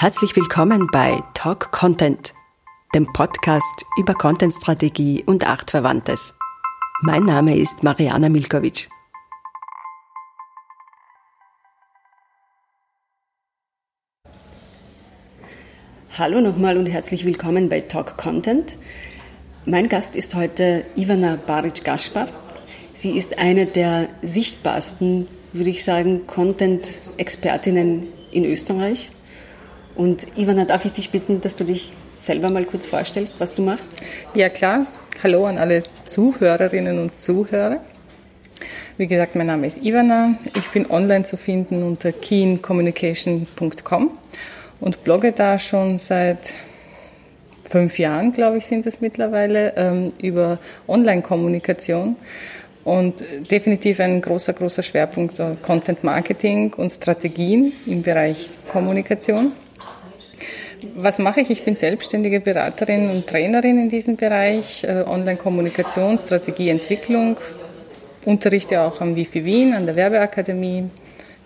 Herzlich willkommen bei Talk Content, dem Podcast über Contentstrategie und Artverwandtes. Mein Name ist Mariana Milkovic. Hallo nochmal und herzlich willkommen bei Talk Content. Mein Gast ist heute Ivana Baric-Gaspar. Sie ist eine der sichtbarsten, würde ich sagen, Content-Expertinnen in Österreich. Und Ivana, darf ich dich bitten, dass du dich selber mal kurz vorstellst, was du machst? Ja, klar. Hallo an alle Zuhörerinnen und Zuhörer. Wie gesagt, mein Name ist Ivana. Ich bin online zu finden unter keencommunication.com und blogge da schon seit fünf Jahren, glaube ich, sind es mittlerweile, ähm, über Online-Kommunikation. Und definitiv ein großer, großer Schwerpunkt äh, Content Marketing und Strategien im Bereich Kommunikation. Was mache ich? Ich bin selbstständige Beraterin und Trainerin in diesem Bereich, äh, Online-Kommunikation, Strategieentwicklung, unterrichte auch am Wifi Wien, an der Werbeakademie,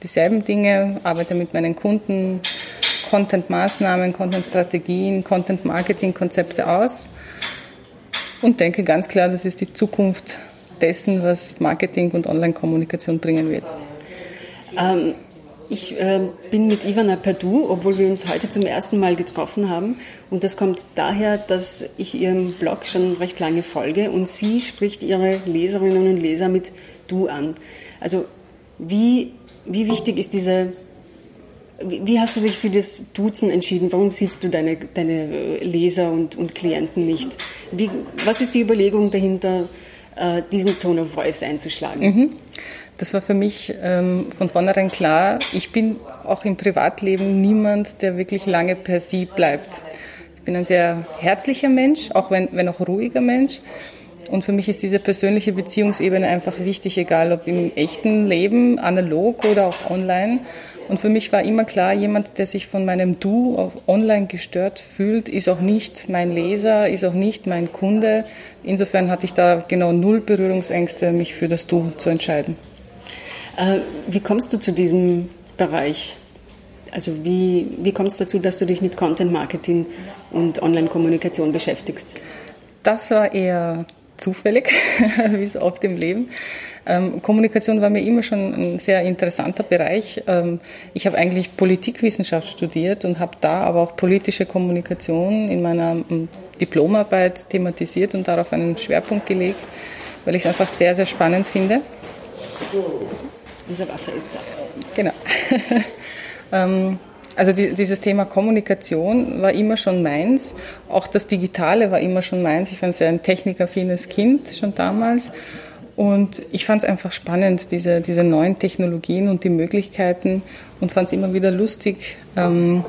dieselben Dinge, arbeite mit meinen Kunden Content-Maßnahmen, Content-Strategien, Content-Marketing-Konzepte aus und denke ganz klar, das ist die Zukunft dessen, was Marketing und Online-Kommunikation bringen wird. Ähm, ich äh, bin mit Ivana Perdue, obwohl wir uns heute zum ersten Mal getroffen haben. Und das kommt daher, dass ich ihrem Blog schon recht lange folge und sie spricht ihre Leserinnen und Leser mit Du an. Also wie, wie wichtig ist diese wie hast du dich für das Duzen entschieden? Warum siehst du deine, deine Leser und, und Klienten nicht? Wie, was ist die Überlegung dahinter, äh, diesen Tone of Voice einzuschlagen? Mhm. Das war für mich ähm, von vornherein klar. Ich bin auch im Privatleben niemand, der wirklich lange per Sie bleibt. Ich bin ein sehr herzlicher Mensch, auch wenn, wenn auch ruhiger Mensch. Und für mich ist diese persönliche Beziehungsebene einfach wichtig, egal ob im echten Leben, analog oder auch online. Und für mich war immer klar, jemand, der sich von meinem Du auf online gestört fühlt, ist auch nicht mein Leser, ist auch nicht mein Kunde. Insofern hatte ich da genau null Berührungsängste, mich für das Du zu entscheiden. Äh, wie kommst du zu diesem Bereich? Also wie, wie kommt es dazu, dass du dich mit Content Marketing und Online-Kommunikation beschäftigst? Das war eher zufällig, wie so oft im Leben. Ähm, Kommunikation war mir immer schon ein sehr interessanter Bereich. Ähm, ich habe eigentlich Politikwissenschaft studiert und habe da aber auch politische Kommunikation in meiner ähm, Diplomarbeit thematisiert und darauf einen Schwerpunkt gelegt, weil ich es einfach sehr, sehr spannend finde. Also, unser Wasser ist da. Genau. ähm, also die, dieses Thema Kommunikation war immer schon meins. Auch das Digitale war immer schon meins. Ich war ein sehr technikaffines Kind schon damals. Und ich fand es einfach spannend, diese, diese neuen Technologien und die Möglichkeiten und fand es immer wieder lustig, ähm,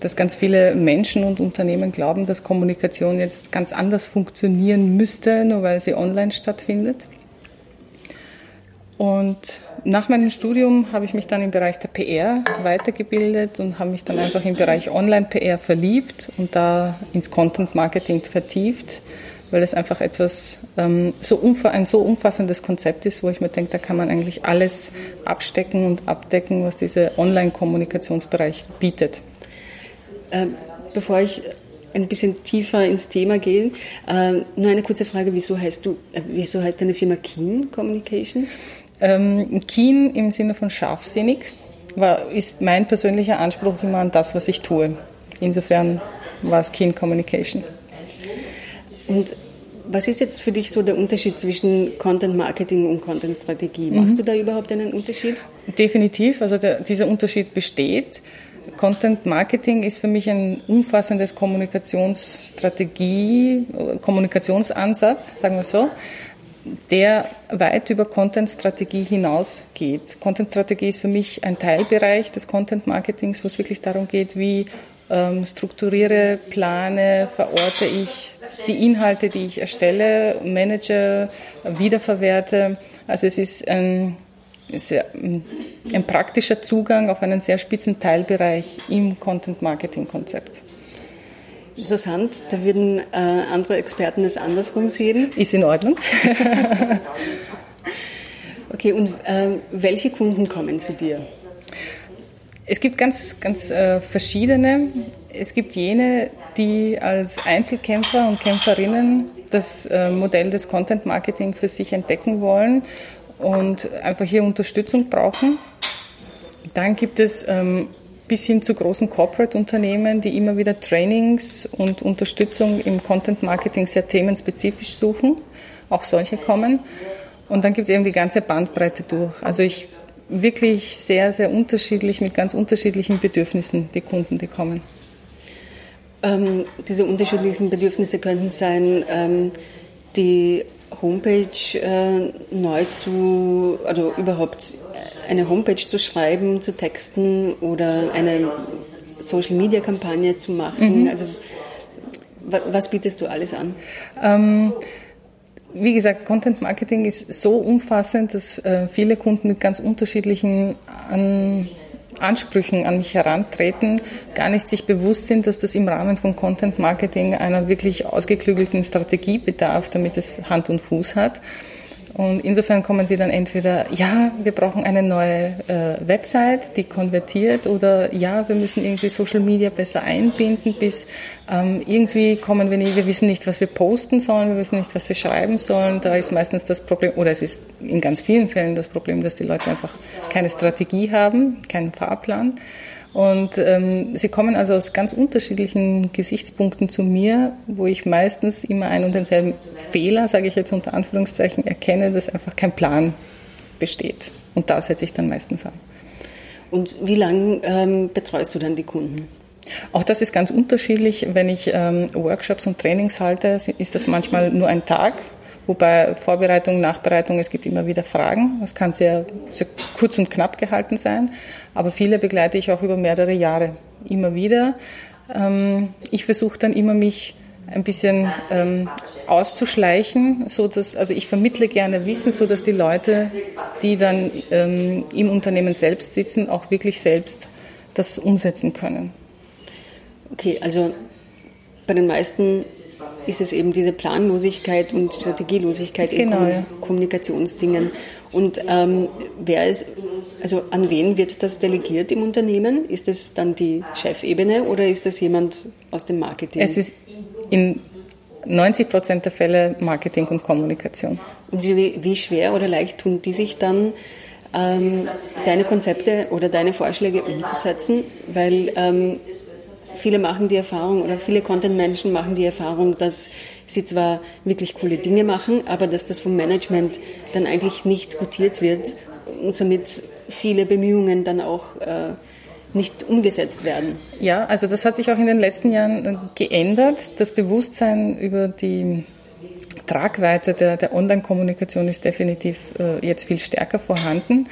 dass ganz viele Menschen und Unternehmen glauben, dass Kommunikation jetzt ganz anders funktionieren müsste, nur weil sie online stattfindet. Und nach meinem Studium habe ich mich dann im Bereich der PR weitergebildet und habe mich dann einfach im Bereich Online-PR verliebt und da ins Content-Marketing vertieft weil es einfach etwas ähm, so ein so umfassendes Konzept ist, wo ich mir denke, da kann man eigentlich alles abstecken und abdecken, was dieser Online-Kommunikationsbereich bietet. Ähm, bevor ich ein bisschen tiefer ins Thema gehe, äh, nur eine kurze Frage: Wieso heißt du, äh, wieso heißt deine Firma Keen Communications? Ähm, Keen im Sinne von scharfsinnig war, ist mein persönlicher Anspruch immer an das, was ich tue. Insofern war es Keen Communication. Und was ist jetzt für dich so der Unterschied zwischen Content Marketing und Content Strategie? Machst mhm. du da überhaupt einen Unterschied? Definitiv, also der, dieser Unterschied besteht. Content Marketing ist für mich ein umfassendes Kommunikationsstrategie, Kommunikationsansatz, sagen wir so, der weit über Content Strategie hinausgeht. Content Strategie ist für mich ein Teilbereich des Content Marketings, wo es wirklich darum geht, wie ähm, strukturiere, plane, verorte ich die Inhalte, die ich erstelle, manage, wiederverwerte. Also es ist ein, sehr, ein praktischer Zugang auf einen sehr spitzen Teilbereich im Content-Marketing-Konzept. Interessant, da würden äh, andere Experten es andersrum sehen. Ist in Ordnung. okay, und äh, welche Kunden kommen zu dir? Es gibt ganz, ganz äh, verschiedene. Es gibt jene, die als Einzelkämpfer und Kämpferinnen das äh, Modell des Content Marketing für sich entdecken wollen und einfach hier Unterstützung brauchen. Dann gibt es ähm, bis hin zu großen Corporate-Unternehmen, die immer wieder Trainings und Unterstützung im Content Marketing sehr themenspezifisch suchen. Auch solche kommen. Und dann gibt es eben die ganze Bandbreite durch. Also ich wirklich sehr, sehr unterschiedlich mit ganz unterschiedlichen Bedürfnissen, die Kunden, die kommen. Ähm, diese unterschiedlichen Bedürfnisse könnten sein, ähm, die Homepage äh, neu zu, also überhaupt eine Homepage zu schreiben, zu texten oder eine Social-Media-Kampagne zu machen. Mhm. Also was bietest du alles an? Ähm, wie gesagt, Content Marketing ist so umfassend, dass äh, viele Kunden mit ganz unterschiedlichen an, Ansprüchen an mich herantreten, gar nicht sich bewusst sind, dass das im Rahmen von Content Marketing einer wirklich ausgeklügelten Strategie bedarf, damit es Hand und Fuß hat. Und insofern kommen sie dann entweder, ja, wir brauchen eine neue äh, Website, die konvertiert, oder ja, wir müssen irgendwie Social Media besser einbinden, bis ähm, irgendwie kommen wir nicht, wir wissen nicht, was wir posten sollen, wir wissen nicht, was wir schreiben sollen. Da ist meistens das Problem, oder es ist in ganz vielen Fällen das Problem, dass die Leute einfach keine Strategie haben, keinen Fahrplan. Und ähm, sie kommen also aus ganz unterschiedlichen Gesichtspunkten zu mir, wo ich meistens immer einen und denselben Fehler, sage ich jetzt unter Anführungszeichen, erkenne, dass einfach kein Plan besteht. Und da setze ich dann meistens an. Und wie lange ähm, betreust du dann die Kunden? Auch das ist ganz unterschiedlich. Wenn ich ähm, Workshops und Trainings halte, ist das manchmal nur ein Tag Wobei Vorbereitung, Nachbereitung, es gibt immer wieder Fragen. Das kann sehr, sehr kurz und knapp gehalten sein. Aber viele begleite ich auch über mehrere Jahre immer wieder. Ähm, ich versuche dann immer mich ein bisschen ähm, auszuschleichen, so dass also ich vermittle gerne Wissen, so dass die Leute, die dann ähm, im Unternehmen selbst sitzen, auch wirklich selbst das umsetzen können. Okay, also bei den meisten ist es eben diese Planlosigkeit und Strategielosigkeit genau, in. Kommunikationsdingen. Und ähm, wer ist, also an wen wird das delegiert im Unternehmen? Ist es dann die Chefebene oder ist das jemand aus dem Marketing? Es ist in 90 Prozent der Fälle Marketing und Kommunikation. Und wie, wie schwer oder leicht tun die sich dann, ähm, deine Konzepte oder deine Vorschläge umzusetzen? Weil ähm, viele machen die Erfahrung oder viele Content-Menschen machen die Erfahrung, dass sie zwar wirklich coole Dinge machen, aber dass das vom Management dann eigentlich nicht gutiert wird und somit viele Bemühungen dann auch äh, nicht umgesetzt werden. Ja, also das hat sich auch in den letzten Jahren geändert. Das Bewusstsein über die Tragweite der, der Online-Kommunikation ist definitiv äh, jetzt viel stärker vorhanden.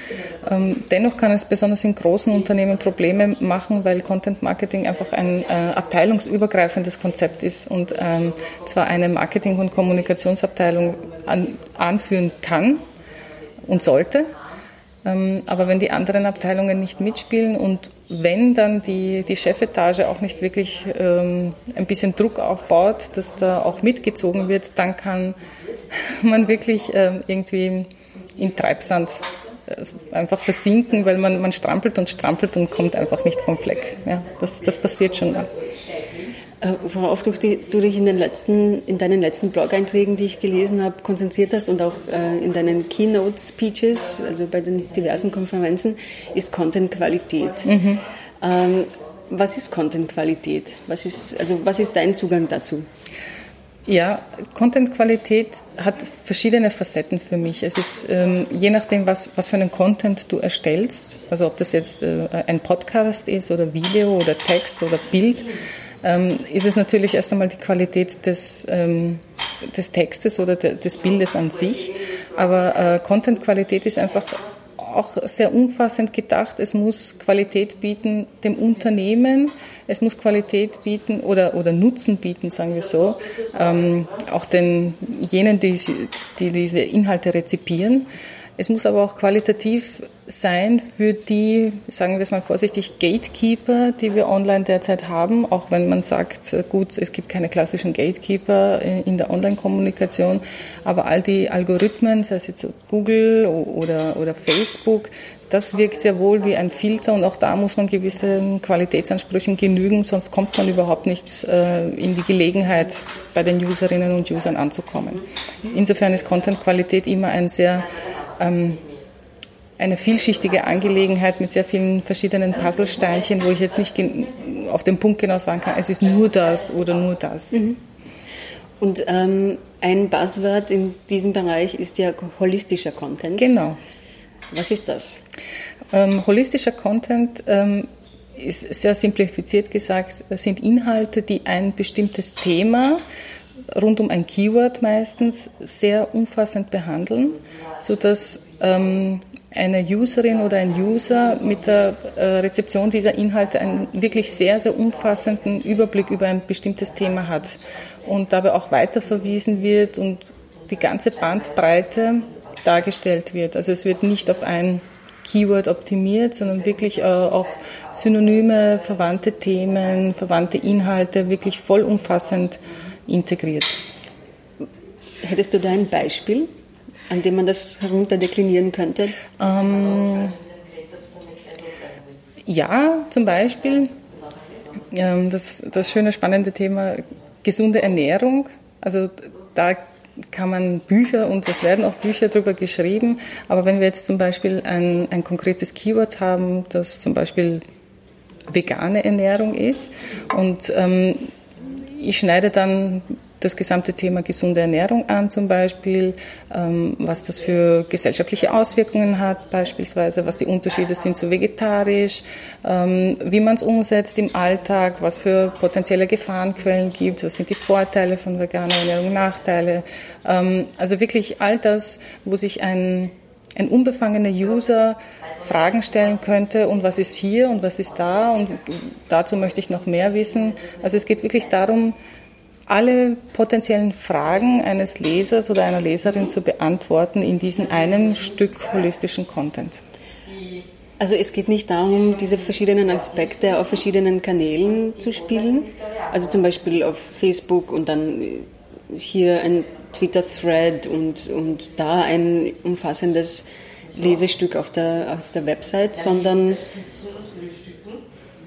Ähm, dennoch kann es besonders in großen Unternehmen Probleme machen, weil Content Marketing einfach ein äh, abteilungsübergreifendes Konzept ist und ähm, zwar eine Marketing- und Kommunikationsabteilung an, anführen kann und sollte, aber wenn die anderen Abteilungen nicht mitspielen und wenn dann die, die Chefetage auch nicht wirklich ähm, ein bisschen Druck aufbaut, dass da auch mitgezogen wird, dann kann man wirklich ähm, irgendwie in Treibsand äh, einfach versinken, weil man, man strampelt und strampelt und kommt einfach nicht vom Fleck. Ja, das, das passiert schon mal. Äh, worauf du, du dich in, den letzten, in deinen letzten Blog-Einträgen, die ich gelesen habe, konzentriert hast und auch äh, in deinen Keynote-Speeches, also bei den diversen Konferenzen, ist Content-Qualität. Mhm. Ähm, was ist Content-Qualität? Was ist, also was ist dein Zugang dazu? Ja, Content-Qualität hat verschiedene Facetten für mich. Es ist ähm, je nachdem, was, was für einen Content du erstellst, also ob das jetzt äh, ein Podcast ist oder Video oder Text oder Bild, ähm, ist es natürlich erst einmal die Qualität des, ähm, des Textes oder de, des Bildes an sich. Aber äh, Content-Qualität ist einfach auch sehr umfassend gedacht. Es muss Qualität bieten dem Unternehmen, es muss Qualität bieten oder, oder Nutzen bieten, sagen wir so, ähm, auch den, jenen, die, die diese Inhalte rezipieren. Es muss aber auch qualitativ sein für die, sagen wir es mal vorsichtig, Gatekeeper, die wir online derzeit haben, auch wenn man sagt, gut, es gibt keine klassischen Gatekeeper in der Online-Kommunikation, aber all die Algorithmen, sei es jetzt Google oder, oder Facebook, das wirkt sehr wohl wie ein Filter und auch da muss man gewissen Qualitätsansprüchen genügen, sonst kommt man überhaupt nicht äh, in die Gelegenheit, bei den Userinnen und Usern anzukommen. Insofern ist Content-Qualität immer ein sehr ähm, eine vielschichtige Angelegenheit mit sehr vielen verschiedenen Puzzlesteinchen, wo ich jetzt nicht auf den Punkt genau sagen kann, es ist nur das oder nur das. Mhm. Und ähm, ein Buzzword in diesem Bereich ist ja holistischer Content. Genau. Was ist das? Ähm, holistischer Content ähm, ist sehr simplifiziert gesagt, sind Inhalte, die ein bestimmtes Thema rund um ein Keyword meistens sehr umfassend behandeln, sodass ähm, eine Userin oder ein User mit der äh, Rezeption dieser Inhalte einen wirklich sehr, sehr umfassenden Überblick über ein bestimmtes Thema hat und dabei auch weiterverwiesen wird und die ganze Bandbreite dargestellt wird. Also es wird nicht auf ein Keyword optimiert, sondern wirklich äh, auch Synonyme, verwandte Themen, verwandte Inhalte wirklich vollumfassend integriert. Hättest du da ein Beispiel, an dem man das herunterdeklinieren könnte? Ähm, ja, zum Beispiel ähm, das, das schöne, spannende Thema gesunde Ernährung. Also da kann man Bücher und es werden auch Bücher darüber geschrieben. Aber wenn wir jetzt zum Beispiel ein, ein konkretes Keyword haben, das zum Beispiel vegane Ernährung ist und ähm, ich schneide dann das gesamte Thema gesunde Ernährung an, zum Beispiel, ähm, was das für gesellschaftliche Auswirkungen hat, beispielsweise, was die Unterschiede sind zu vegetarisch, ähm, wie man es umsetzt im Alltag, was für potenzielle Gefahrenquellen gibt, was sind die Vorteile von veganer Ernährung, Nachteile. Ähm, also wirklich all das, wo sich ein, ein unbefangener User Fragen stellen könnte und was ist hier und was ist da und dazu möchte ich noch mehr wissen. Also es geht wirklich darum, alle potenziellen Fragen eines Lesers oder einer Leserin zu beantworten in diesem einen Stück holistischen Content. Also es geht nicht darum, diese verschiedenen Aspekte auf verschiedenen Kanälen zu spielen, also zum Beispiel auf Facebook und dann hier ein Twitter-Thread und, und da ein umfassendes Lesestück auf der, auf der Website, sondern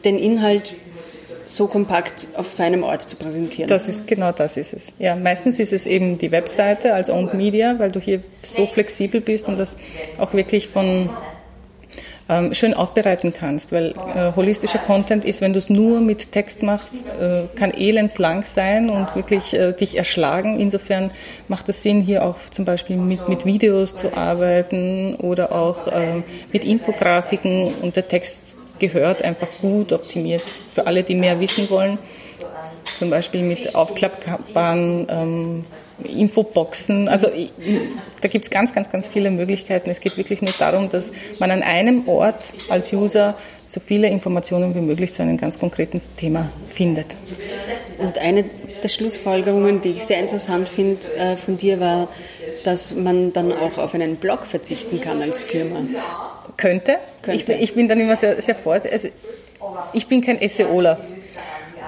den Inhalt so kompakt auf einem Ort zu präsentieren. Das ist genau das ist es. Ja, meistens ist es eben die Webseite als Owned Media, weil du hier so flexibel bist und das auch wirklich von ähm, schön aufbereiten kannst, weil äh, holistischer Content ist, wenn du es nur mit Text machst, äh, kann elendslang sein und wirklich äh, dich erschlagen. Insofern macht es Sinn, hier auch zum Beispiel mit, mit Videos zu arbeiten oder auch ähm, mit Infografiken und der Text gehört, einfach gut optimiert für alle, die mehr wissen wollen. Zum Beispiel mit aufklappbaren ähm, Infoboxen. Also da gibt es ganz, ganz, ganz viele Möglichkeiten. Es geht wirklich nur darum, dass man an einem Ort als User so viele Informationen wie möglich zu einem ganz konkreten Thema findet. Und eine der Schlussfolgerungen, die ich sehr interessant finde äh, von dir, war, dass man dann auch auf einen Blog verzichten kann als Firma. Könnte. Könnte. Ich, bin, ich bin dann immer sehr, sehr vorsichtig. Also, ich bin kein SEOler.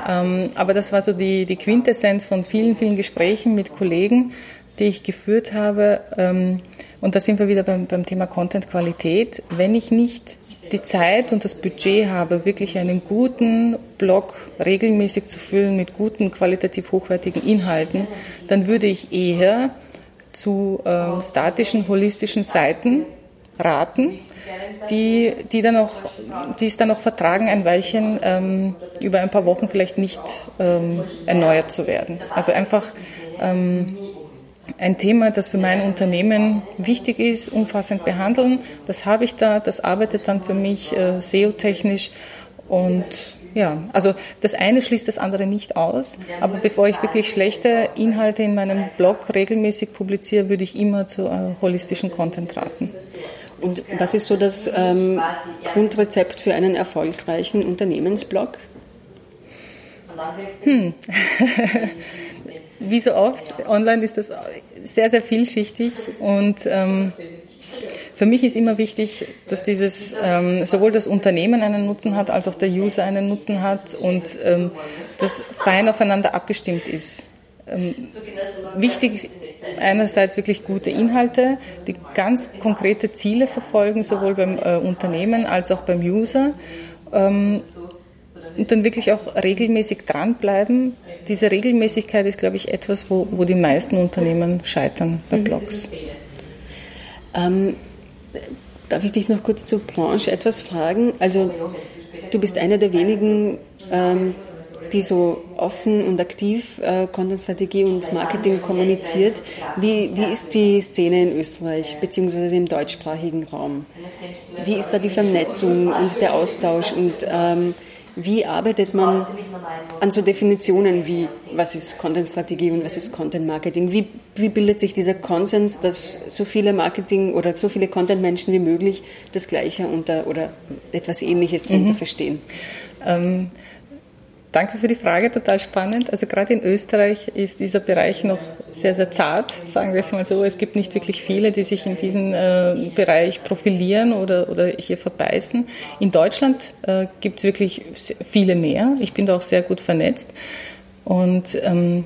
Ähm, aber das war so die, die Quintessenz von vielen, vielen Gesprächen mit Kollegen, die ich geführt habe. Ähm, und da sind wir wieder beim, beim Thema Content-Qualität. Wenn ich nicht die Zeit und das Budget habe, wirklich einen guten Blog regelmäßig zu füllen mit guten, qualitativ hochwertigen Inhalten, dann würde ich eher zu ähm, statischen, holistischen Seiten raten, die, die, dann auch, die es dann auch vertragen, ein Weilchen ähm, über ein paar Wochen vielleicht nicht ähm, erneuert zu werden. Also einfach ähm, ein Thema, das für mein Unternehmen wichtig ist, umfassend behandeln. Das habe ich da, das arbeitet dann für mich äh, SEO-technisch und ja, also das eine schließt das andere nicht aus, aber bevor ich wirklich schlechte Inhalte in meinem Blog regelmäßig publiziere, würde ich immer zu äh, holistischen Content raten. Und was ist so das ähm, Grundrezept für einen erfolgreichen Unternehmensblog? Hm. Wie so oft, online ist das sehr, sehr vielschichtig und ähm, für mich ist immer wichtig, dass dieses ähm, sowohl das Unternehmen einen Nutzen hat, als auch der User einen Nutzen hat und ähm, das fein aufeinander abgestimmt ist. Ähm, wichtig ist einerseits wirklich gute Inhalte, die ganz konkrete Ziele verfolgen, sowohl beim äh, Unternehmen als auch beim User. Ähm, und dann wirklich auch regelmäßig dranbleiben. Diese Regelmäßigkeit ist, glaube ich, etwas, wo, wo die meisten Unternehmen scheitern bei mhm. Blogs. Ähm, darf ich dich noch kurz zur Branche etwas fragen? Also du bist einer der wenigen, ähm, die so offen und aktiv äh, Content-Strategie und Marketing kommuniziert. Wie, wie ist die Szene in Österreich beziehungsweise im deutschsprachigen Raum? Wie ist da die Vernetzung und der Austausch und ähm, wie arbeitet man an so Definitionen wie, was ist Content-Strategie und was ist Content-Marketing? Wie, wie bildet sich dieser Konsens, dass so viele Marketing- oder so viele Content-Menschen wie möglich das Gleiche unter oder etwas Ähnliches darunter mhm. verstehen? Ähm, Danke für die Frage, total spannend. Also gerade in Österreich ist dieser Bereich noch sehr, sehr zart, sagen wir es mal so. Es gibt nicht wirklich viele, die sich in diesem äh, Bereich profilieren oder, oder hier verbeißen. In Deutschland äh, gibt es wirklich viele mehr. Ich bin da auch sehr gut vernetzt. Und ähm,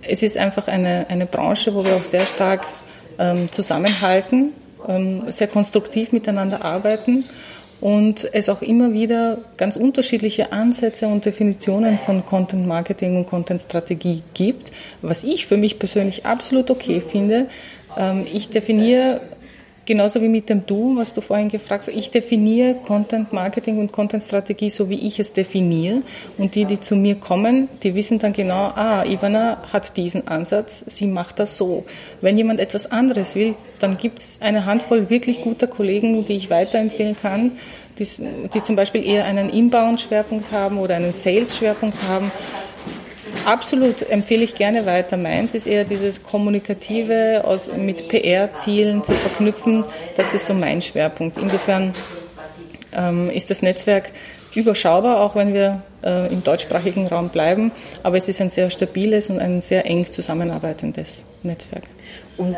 es ist einfach eine, eine Branche, wo wir auch sehr stark ähm, zusammenhalten, ähm, sehr konstruktiv miteinander arbeiten und es auch immer wieder ganz unterschiedliche Ansätze und Definitionen von Content Marketing und Content Strategie gibt, was ich für mich persönlich absolut okay finde. Ähm, ich definiere Genauso wie mit dem Du, was du vorhin gefragt hast. Ich definiere Content Marketing und Content Strategie so, wie ich es definiere. Und die, die zu mir kommen, die wissen dann genau, ah, Ivana hat diesen Ansatz, sie macht das so. Wenn jemand etwas anderes will, dann gibt es eine Handvoll wirklich guter Kollegen, die ich weiterempfehlen kann, die, die zum Beispiel eher einen Inbound-Schwerpunkt haben oder einen Sales-Schwerpunkt haben Absolut, empfehle ich gerne weiter. Meins ist eher dieses Kommunikative aus, mit PR-Zielen zu verknüpfen. Das ist so mein Schwerpunkt. Insofern ähm, ist das Netzwerk überschaubar, auch wenn wir äh, im deutschsprachigen Raum bleiben. Aber es ist ein sehr stabiles und ein sehr eng zusammenarbeitendes Netzwerk. Und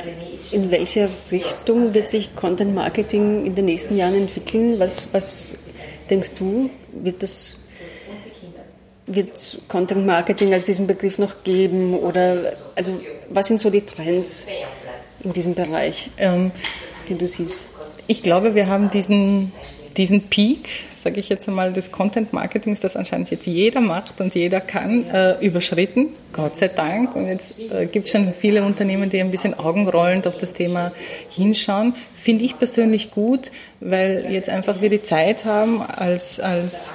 in welche Richtung wird sich Content Marketing in den nächsten Jahren entwickeln? Was, was denkst du, wird das wird Content Marketing als diesen Begriff noch geben? Oder also was sind so die Trends in diesem Bereich, ähm, den du siehst? Ich glaube, wir haben diesen, diesen Peak, sage ich jetzt einmal, des Content Marketings, das anscheinend jetzt jeder macht und jeder kann, äh, überschritten. Gott sei Dank. Und jetzt äh, gibt es schon viele Unternehmen, die ein bisschen augenrollend auf das Thema hinschauen. Finde ich persönlich gut, weil jetzt einfach wir die Zeit haben, als, als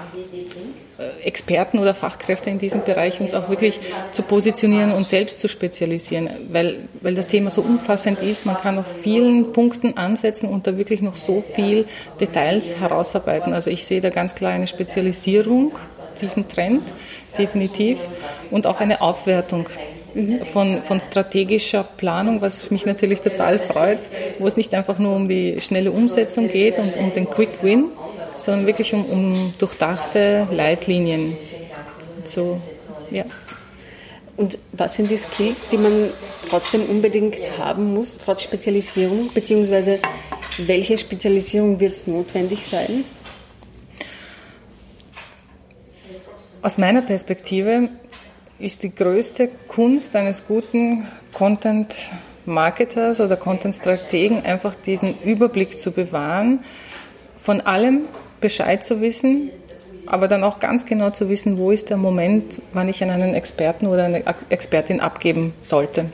Experten oder Fachkräfte in diesem Bereich uns auch wirklich zu positionieren und selbst zu spezialisieren, weil, weil das Thema so umfassend ist. Man kann auf vielen Punkten ansetzen und da wirklich noch so viel Details herausarbeiten. Also ich sehe da ganz klar eine Spezialisierung, diesen Trend, definitiv, und auch eine Aufwertung von, von strategischer Planung, was mich natürlich total freut, wo es nicht einfach nur um die schnelle Umsetzung geht und um den Quick Win, sondern wirklich um, um durchdachte Leitlinien. So, ja. Und was sind die Skills, die man trotzdem unbedingt haben muss, trotz Spezialisierung? Beziehungsweise welche Spezialisierung wird notwendig sein? Aus meiner Perspektive ist die größte Kunst eines guten Content-Marketers oder Content-Strategen einfach diesen Überblick zu bewahren, von allem Bescheid zu wissen, aber dann auch ganz genau zu wissen, wo ist der Moment, wann ich an einen Experten oder eine Expertin abgeben sollte.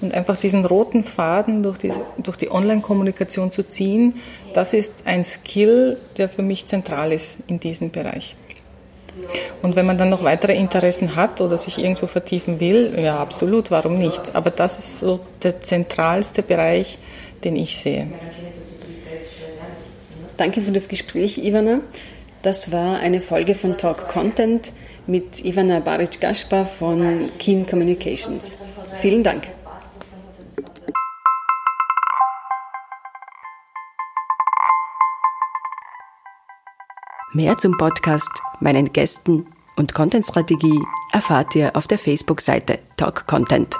Und einfach diesen roten Faden durch die, durch die Online-Kommunikation zu ziehen, das ist ein Skill, der für mich zentral ist in diesem Bereich. Und wenn man dann noch weitere Interessen hat oder sich irgendwo vertiefen will, ja, absolut, warum nicht? Aber das ist so der zentralste Bereich, den ich sehe. Danke für das Gespräch, Ivana. Das war eine Folge von Talk Content mit Ivana Baric-Gaspar von Keen Communications. Vielen Dank. Mehr zum Podcast, meinen Gästen und Content-Strategie erfahrt ihr auf der Facebook-Seite Talk Content.